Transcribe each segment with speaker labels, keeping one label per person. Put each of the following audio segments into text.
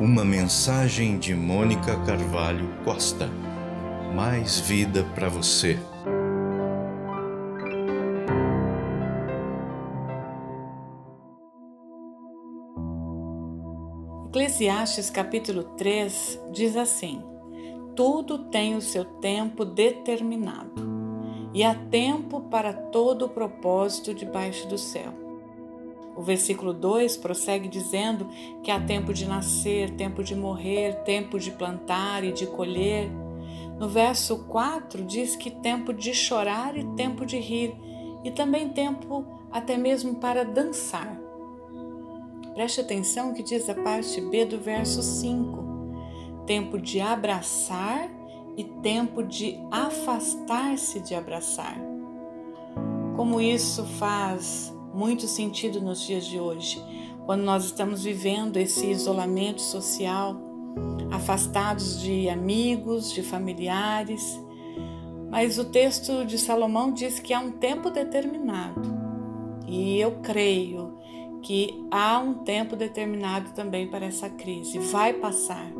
Speaker 1: Uma mensagem de Mônica Carvalho Costa. Mais vida para você.
Speaker 2: Eclesiastes capítulo 3 diz assim: Tudo tem o seu tempo determinado, e há tempo para todo o propósito debaixo do céu. O versículo 2 prossegue dizendo que há tempo de nascer, tempo de morrer, tempo de plantar e de colher. No verso 4 diz que tempo de chorar e tempo de rir, e também tempo até mesmo para dançar. Preste atenção que diz a parte B do verso 5: tempo de abraçar e tempo de afastar-se de abraçar. Como isso faz muito sentido nos dias de hoje, quando nós estamos vivendo esse isolamento social, afastados de amigos, de familiares. Mas o texto de Salomão diz que há um tempo determinado. E eu creio que há um tempo determinado também para essa crise. Vai passar.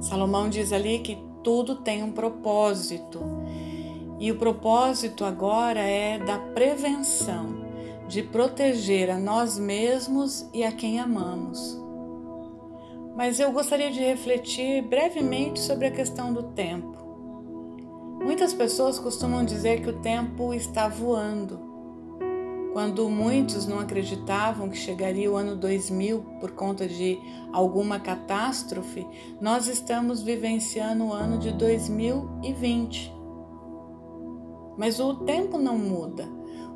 Speaker 2: Salomão diz ali que tudo tem um propósito e o propósito agora é da prevenção, de proteger a nós mesmos e a quem amamos. Mas eu gostaria de refletir brevemente sobre a questão do tempo. Muitas pessoas costumam dizer que o tempo está voando. Quando muitos não acreditavam que chegaria o ano 2000 por conta de alguma catástrofe, nós estamos vivenciando o ano de 2020. Mas o tempo não muda.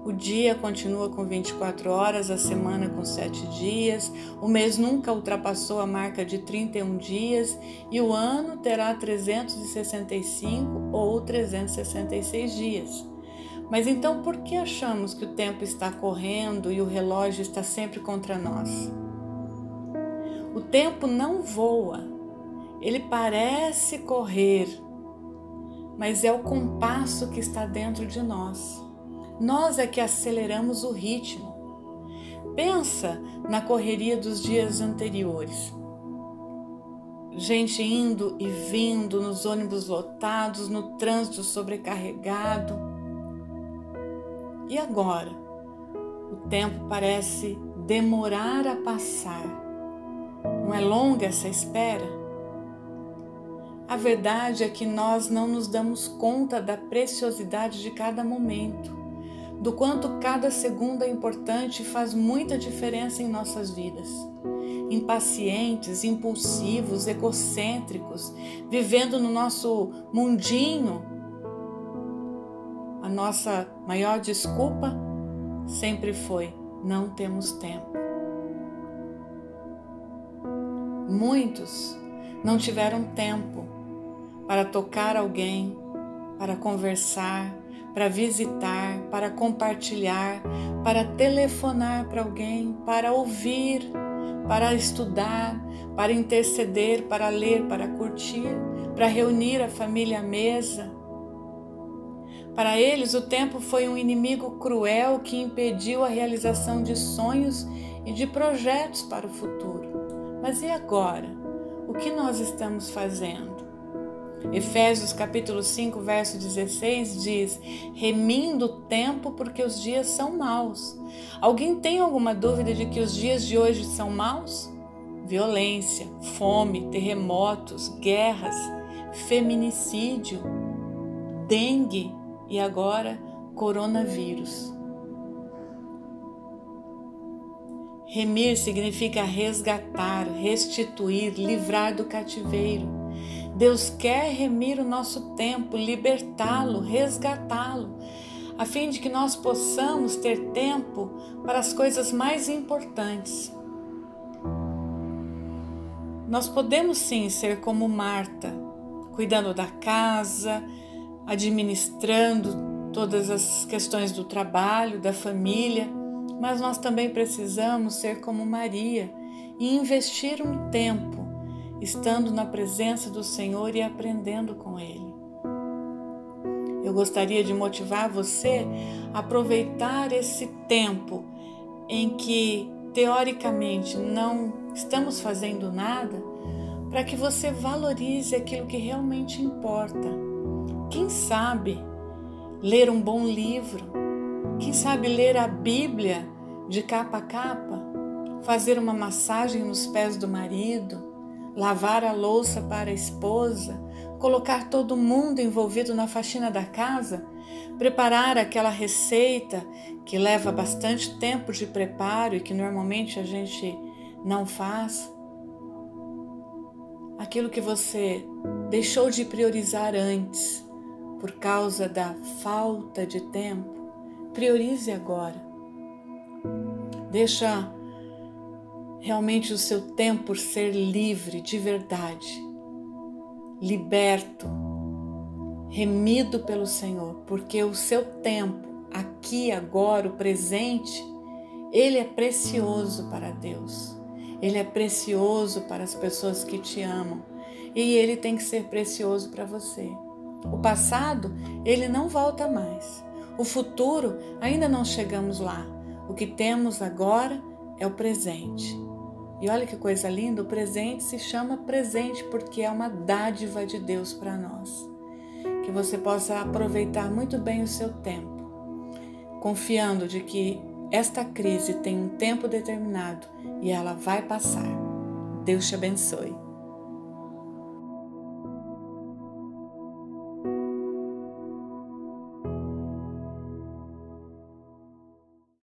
Speaker 2: O dia continua com 24 horas, a semana com 7 dias, o mês nunca ultrapassou a marca de 31 dias e o ano terá 365 ou 366 dias. Mas então por que achamos que o tempo está correndo e o relógio está sempre contra nós? O tempo não voa, ele parece correr, mas é o compasso que está dentro de nós. Nós é que aceleramos o ritmo. Pensa na correria dos dias anteriores. Gente indo e vindo nos ônibus lotados, no trânsito sobrecarregado. E agora? O tempo parece demorar a passar. Não é longa essa espera? A verdade é que nós não nos damos conta da preciosidade de cada momento, do quanto cada segundo é importante e faz muita diferença em nossas vidas. Impacientes, impulsivos, egocêntricos, vivendo no nosso mundinho, a nossa maior desculpa sempre foi: não temos tempo. Muitos não tiveram tempo para tocar alguém, para conversar, para visitar, para compartilhar, para telefonar para alguém, para ouvir, para estudar, para interceder, para ler, para curtir, para reunir a família à mesa. Para eles, o tempo foi um inimigo cruel que impediu a realização de sonhos e de projetos para o futuro. Mas e agora? O que nós estamos fazendo? Efésios capítulo 5, verso 16 diz: remindo o tempo porque os dias são maus. Alguém tem alguma dúvida de que os dias de hoje são maus? Violência, fome, terremotos, guerras, feminicídio, dengue e agora coronavírus. Remir significa resgatar, restituir, livrar do cativeiro. Deus quer remir o nosso tempo, libertá-lo, resgatá-lo, a fim de que nós possamos ter tempo para as coisas mais importantes. Nós podemos sim ser como Marta, cuidando da casa, administrando todas as questões do trabalho, da família, mas nós também precisamos ser como Maria e investir um tempo estando na presença do Senhor e aprendendo com Ele. Eu gostaria de motivar você a aproveitar esse tempo em que teoricamente não estamos fazendo nada para que você valorize aquilo que realmente importa. Quem sabe ler um bom livro? Quem sabe ler a Bíblia de capa a capa? Fazer uma massagem nos pés do marido? Lavar a louça para a esposa? Colocar todo mundo envolvido na faxina da casa? Preparar aquela receita que leva bastante tempo de preparo e que normalmente a gente não faz? aquilo que você deixou de priorizar antes por causa da falta de tempo, priorize agora. Deixa realmente o seu tempo ser livre de verdade, liberto, remido pelo Senhor, porque o seu tempo, aqui, agora, o presente, ele é precioso para Deus. Ele é precioso para as pessoas que te amam e ele tem que ser precioso para você. O passado, ele não volta mais. O futuro, ainda não chegamos lá. O que temos agora é o presente. E olha que coisa linda, o presente se chama presente porque é uma dádiva de Deus para nós. Que você possa aproveitar muito bem o seu tempo, confiando de que esta crise tem um tempo determinado e ela vai passar. Deus te abençoe.